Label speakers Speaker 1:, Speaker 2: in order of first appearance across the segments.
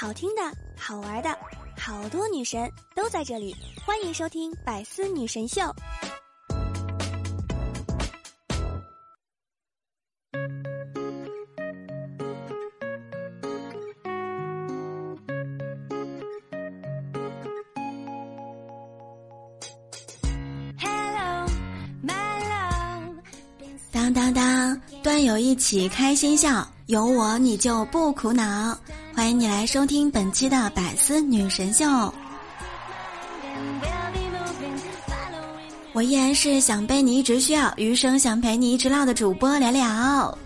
Speaker 1: 好听的、好玩的，好多女神都在这里，欢迎收听《百思女神秀》。
Speaker 2: 当当当，段友一起开心笑，有我你就不苦恼。欢迎你来收听本期的百思女神秀。我依然是想被你一直需要，余生想陪你一直唠的主播聊聊。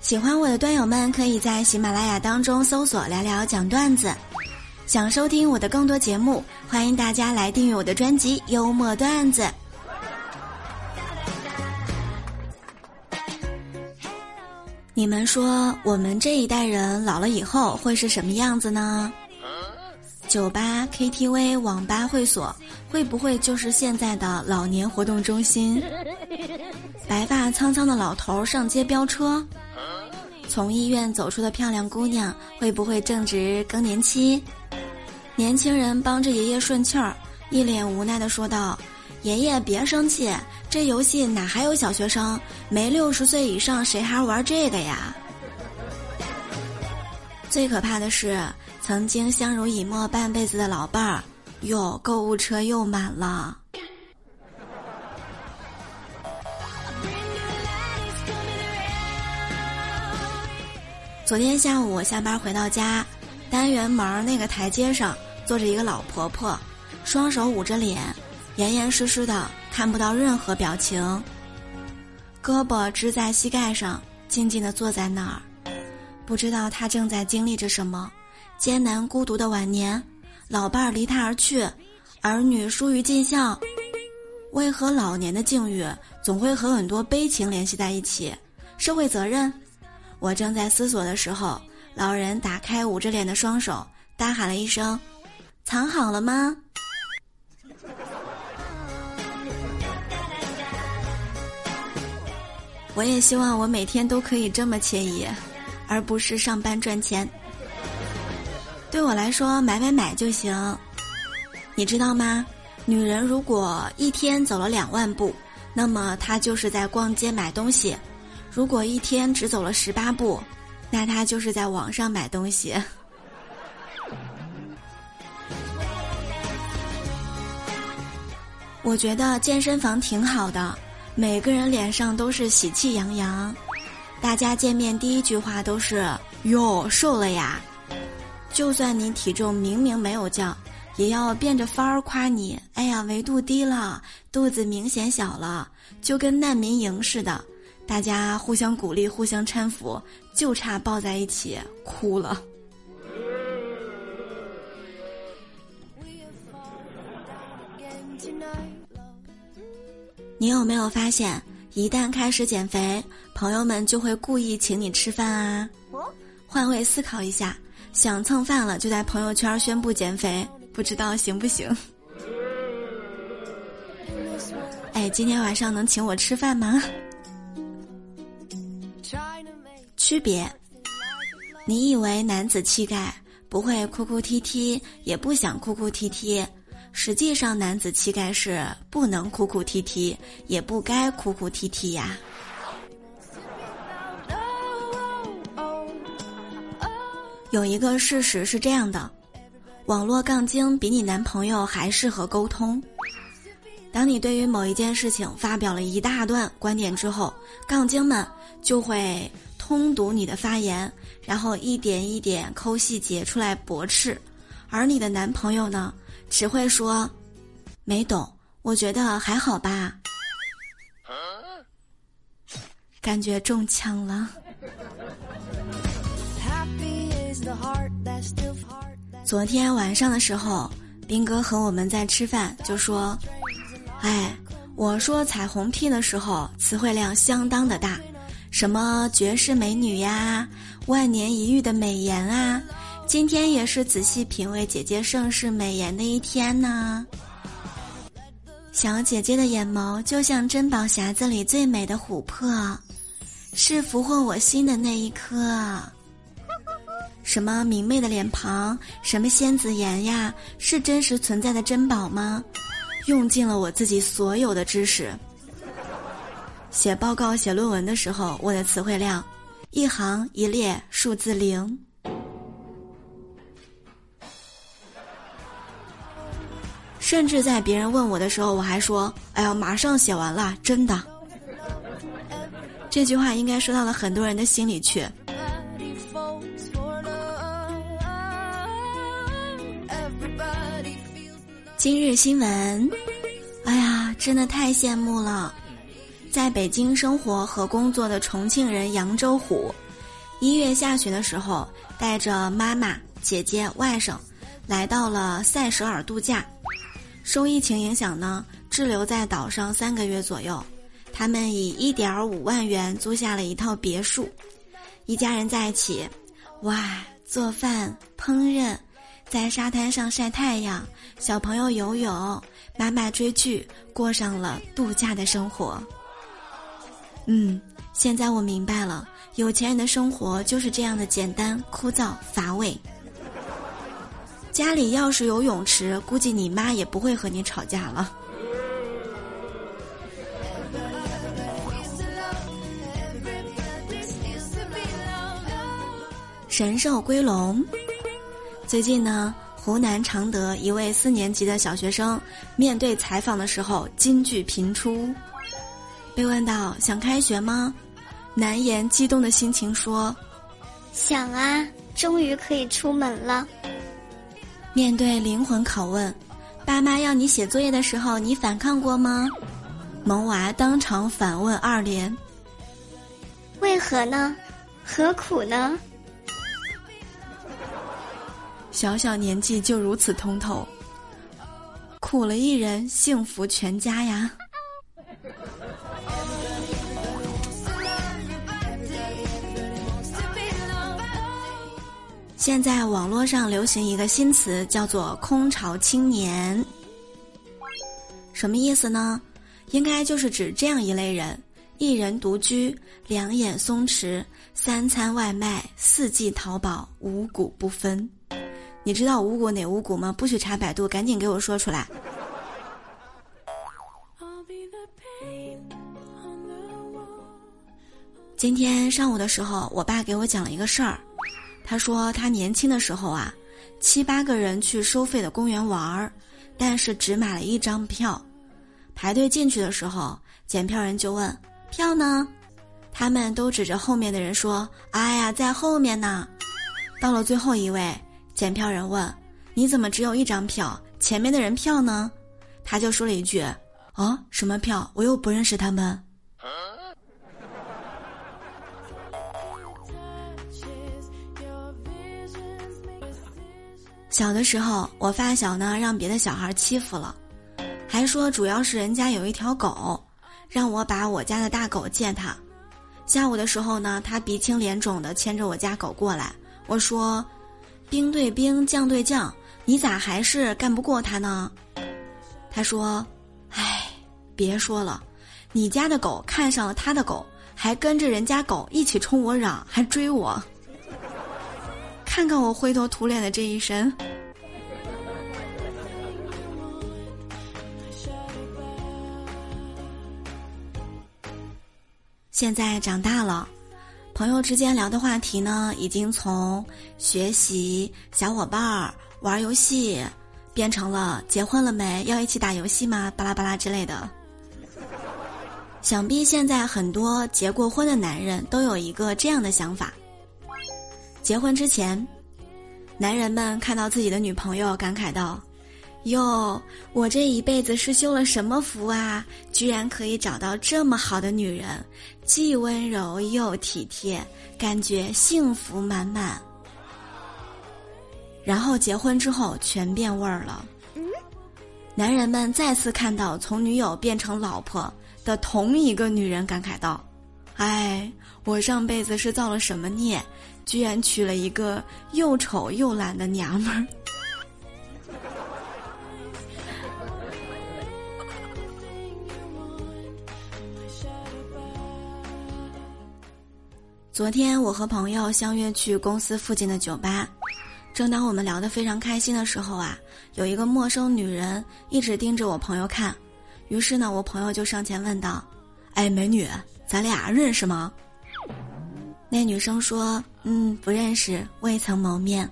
Speaker 2: 喜欢我的段友们，可以在喜马拉雅当中搜索“聊聊讲段子”。想收听我的更多节目，欢迎大家来订阅我的专辑《幽默段子》。你们说，我们这一代人老了以后会是什么样子呢？酒吧、KTV、网吧、会所，会不会就是现在的老年活动中心？白发苍苍的老头上街飙车？从医院走出的漂亮姑娘，会不会正值更年期？年轻人帮着爷爷顺气儿，一脸无奈的说道：“爷爷别生气，这游戏哪还有小学生？没六十岁以上谁还玩这个呀？”最可怕的是，曾经相濡以沫半辈子的老伴儿，哟，购物车又满了。昨天下午我下班回到家，单元门那个台阶上坐着一个老婆婆，双手捂着脸，严严实实的，看不到任何表情。胳膊支在膝盖上，静静的坐在那儿，不知道他正在经历着什么艰难孤独的晚年。老伴儿离他而去，儿女疏于尽孝，为何老年的境遇总会和很多悲情联系在一起？社会责任。我正在思索的时候，老人打开捂着脸的双手，大喊了一声：“藏好了吗？”我也希望我每天都可以这么惬意，而不是上班赚钱。对我来说，买买买就行。你知道吗？女人如果一天走了两万步，那么她就是在逛街买东西。如果一天只走了十八步，那他就是在网上买东西。我觉得健身房挺好的，每个人脸上都是喜气洋洋，大家见面第一句话都是“哟，瘦了呀”。就算你体重明明没有降，也要变着法儿夸你：“哎呀，维度低了，肚子明显小了，就跟难民营似的。”大家互相鼓励，互相搀扶，就差抱在一起哭了。你有没有发现，一旦开始减肥，朋友们就会故意请你吃饭啊？换位思考一下，想蹭饭了就在朋友圈宣布减肥，不知道行不行？哎，今天晚上能请我吃饭吗？区别，你以为男子气概不会哭哭啼啼，也不想哭哭啼啼，实际上男子气概是不能哭哭啼啼，也不该哭哭啼啼呀。有一个事实是这样的，网络杠精比你男朋友还适合沟通。当你对于某一件事情发表了一大段观点之后，杠精们就会。通读你的发言，然后一点一点抠细节出来驳斥，而你的男朋友呢，只会说没懂，我觉得还好吧，感觉中枪了。昨天晚上的时候，斌哥和我们在吃饭，就说：“哎，我说彩虹屁的时候，词汇量相当的大。”什么绝世美女呀，万年一遇的美颜啊，今天也是仔细品味姐姐盛世美颜的一天呢。小姐姐的眼眸就像珍宝匣子里最美的琥珀，是俘获我心的那一颗。什么明媚的脸庞，什么仙子颜呀，是真实存在的珍宝吗？用尽了我自己所有的知识。写报告、写论文的时候，我的词汇量，一行一列数字零。甚至在别人问我的时候，我还说：“哎呀，马上写完了，真的。”这句话应该说到了很多人的心里去。今日新闻，哎呀，真的太羡慕了！在北京生活和工作的重庆人杨州虎，一月下旬的时候，带着妈妈、姐姐、外甥，来到了塞舌尔度假。受疫情影响呢，滞留在岛上三个月左右。他们以一点五万元租下了一套别墅，一家人在一起，哇，做饭、烹饪。在沙滩上晒太阳，小朋友游泳，妈妈追剧，过上了度假的生活。嗯，现在我明白了，有钱人的生活就是这样的简单、枯燥、乏味。家里要是有泳池，估计你妈也不会和你吵架了。神兽归笼。最近呢，湖南常德一位四年级的小学生面对采访的时候，金句频出。被问到想开学吗？难言激动的心情说：“
Speaker 3: 想啊，终于可以出门了。”
Speaker 2: 面对灵魂拷问，爸妈要你写作业的时候，你反抗过吗？萌娃当场反问二连：“
Speaker 3: 为何呢？何苦呢？”
Speaker 2: 小小年纪就如此通透，苦了一人，幸福全家呀！现在网络上流行一个新词，叫做“空巢青年”，什么意思呢？应该就是指这样一类人：一人独居，两眼松弛，三餐外卖，四季淘宝，五谷不分。你知道五谷哪五谷吗？不许查百度，赶紧给我说出来。今天上午的时候，我爸给我讲了一个事儿。他说他年轻的时候啊，七八个人去收费的公园玩儿，但是只买了一张票。排队进去的时候，检票人就问：“票呢？”他们都指着后面的人说：“哎呀，在后面呢。”到了最后一位。检票人问：“你怎么只有一张票？前面的人票呢？”他就说了一句：“啊，什么票？我又不认识他们。”小的时候，我发小呢让别的小孩欺负了，还说主要是人家有一条狗，让我把我家的大狗借他。下午的时候呢，他鼻青脸肿的牵着我家狗过来，我说。兵对兵，将对将，你咋还是干不过他呢？他说：“哎，别说了，你家的狗看上了他的狗，还跟着人家狗一起冲我嚷，还追我。看看我灰头土脸的这一身。现在长大了。”朋友之间聊的话题呢，已经从学习、小伙伴儿、玩游戏，变成了结婚了没？要一起打游戏吗？巴拉巴拉之类的。想必现在很多结过婚的男人都有一个这样的想法：结婚之前，男人们看到自己的女朋友，感慨道。哟，我这一辈子是修了什么福啊？居然可以找到这么好的女人，既温柔又体贴，感觉幸福满满。然后结婚之后全变味儿了。男人们再次看到从女友变成老婆的同一个女人，感慨道：“哎，我上辈子是造了什么孽，居然娶了一个又丑又懒的娘们儿。”昨天我和朋友相约去公司附近的酒吧，正当我们聊得非常开心的时候啊，有一个陌生女人一直盯着我朋友看，于是呢，我朋友就上前问道：“哎，美女，咱俩认识吗？”那女生说：“嗯，不认识，未曾谋面。”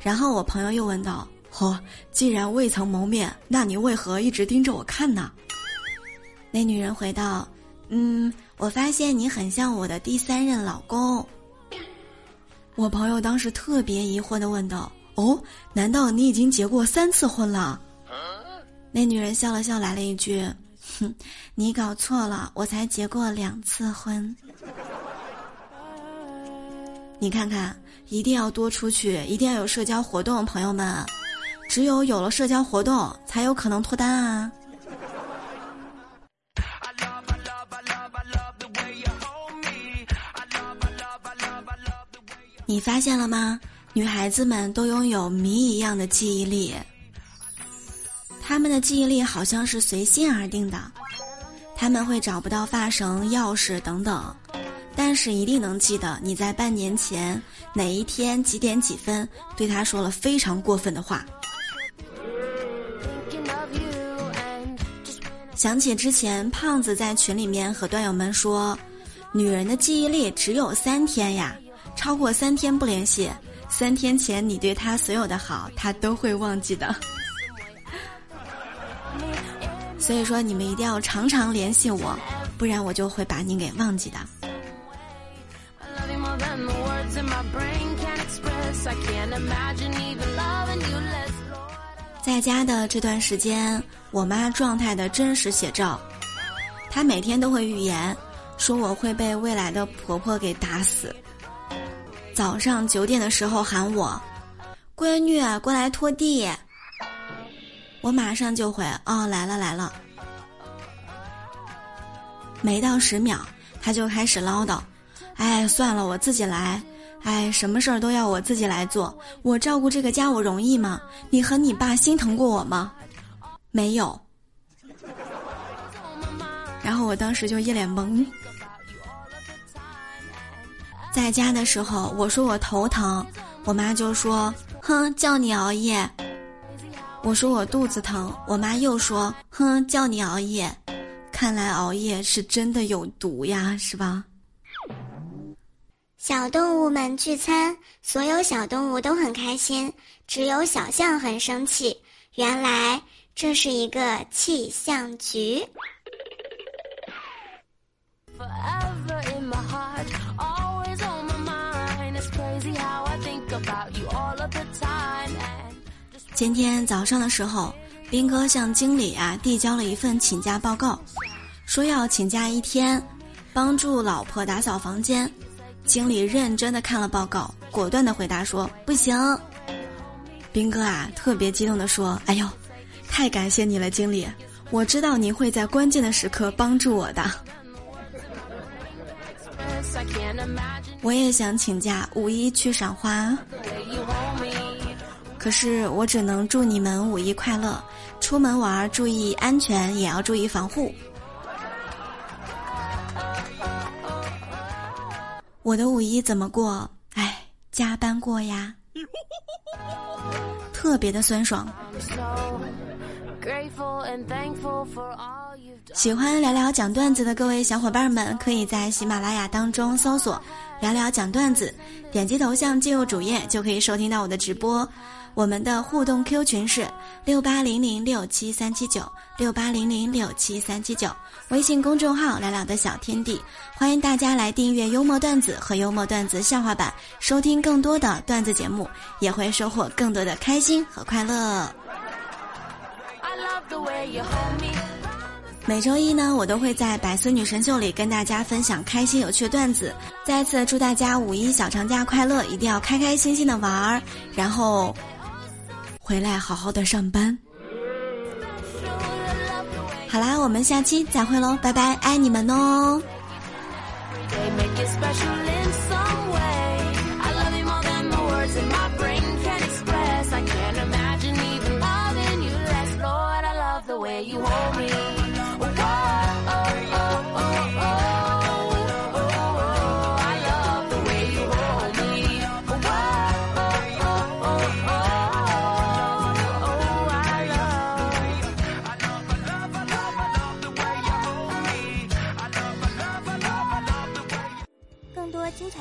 Speaker 2: 然后我朋友又问道：“嚯，既然未曾谋面，那你为何一直盯着我看呢？”那女人回道：“嗯。”我发现你很像我的第三任老公。我朋友当时特别疑惑的问道：“哦，难道你已经结过三次婚了？”那女人笑了笑，来了一句：“你搞错了，我才结过两次婚。”你看看，一定要多出去，一定要有社交活动，朋友们，只有有了社交活动，才有可能脱单啊。你发现了吗？女孩子们都拥有谜一样的记忆力，他们的记忆力好像是随心而定的，他们会找不到发绳、钥匙等等，但是一定能记得你在半年前哪一天几点几分对他说了非常过分的话。想起之前胖子在群里面和段友们说，女人的记忆力只有三天呀。超过三天不联系，三天前你对他所有的好，她都会忘记的。所以说，你们一定要常常联系我，不然我就会把你给忘记的。在家的这段时间，我妈状态的真实写照，她每天都会预言，说我会被未来的婆婆给打死。早上九点的时候喊我，闺女过来拖地，我马上就回哦来了来了。没到十秒，他就开始唠叨，哎算了我自己来，哎什么事儿都要我自己来做，我照顾这个家我容易吗？你和你爸心疼过我吗？没有。然后我当时就一脸懵。在家的时候，我说我头疼，我妈就说：“哼，叫你熬夜。”我说我肚子疼，我妈又说：“哼，叫你熬夜。”看来熬夜是真的有毒呀，是吧？
Speaker 3: 小动物们聚餐，所有小动物都很开心，只有小象很生气。原来这是一个气象局。
Speaker 2: 今天早上的时候，斌哥向经理啊递交了一份请假报告，说要请假一天，帮助老婆打扫房间。经理认真的看了报告，果断的回答说：“不行。”斌哥啊特别激动的说：“哎呦，太感谢你了，经理！我知道你会在关键的时刻帮助我的。”我也想请假五一去赏花。可是我只能祝你们五一快乐，出门玩注意安全，也要注意防护。我的五一怎么过？哎，加班过呀，特别的酸爽。喜欢聊聊讲段子的各位小伙伴们，可以在喜马拉雅当中搜索“聊聊讲段子”，点击头像进入主页就可以收听到我的直播。我们的互动 Q 群是六八零零六七三七九六八零零六七三七九，微信公众号“聊聊的小天地”，欢迎大家来订阅幽默段子和幽默段子笑话版，收听更多的段子节目，也会收获更多的开心和快乐。每周一呢，我都会在百思女神秀里跟大家分享开心有趣的段子。再次祝大家五一小长假快乐，一定要开开心心的玩儿，然后。回来好好的上班。好啦，我们下期再会喽，拜拜，爱你们哦。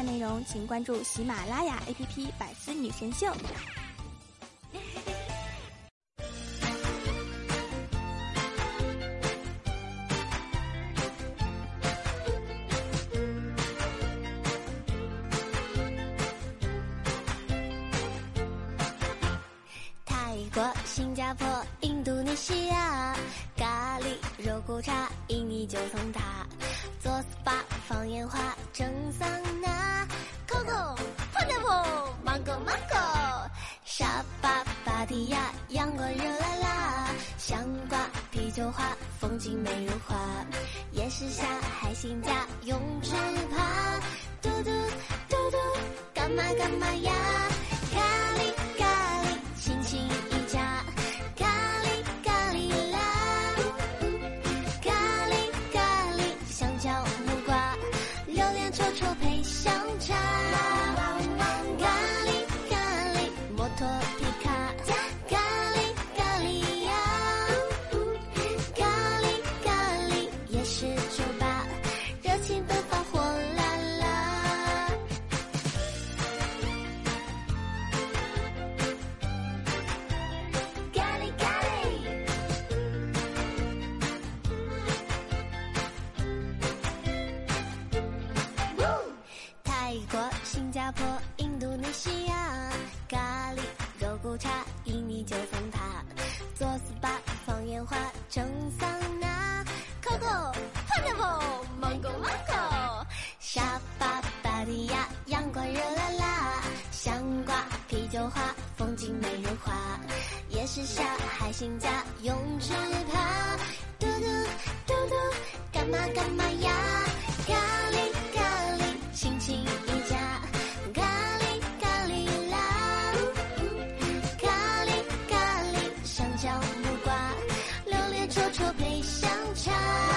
Speaker 1: 精彩内容，请关注喜马拉雅 APP《百思女神秀》。
Speaker 4: 泰国、新加坡、印度尼西亚，咖喱、肉骨茶、印尼九层塔，做 SPA、放烟花、蒸桑破、印度尼西亚、咖喱、肉骨茶、印尼九层塔、做 SPA、放烟花、蒸桑拿、Coco、Pineapple、Mango、Mango、沙巴、巴提亚、阳光热辣辣、香瓜、啤酒花、风景美如画、夜市下、海星家、泳池趴、嘟嘟嘟嘟，干嘛干嘛？臭臭配香肠。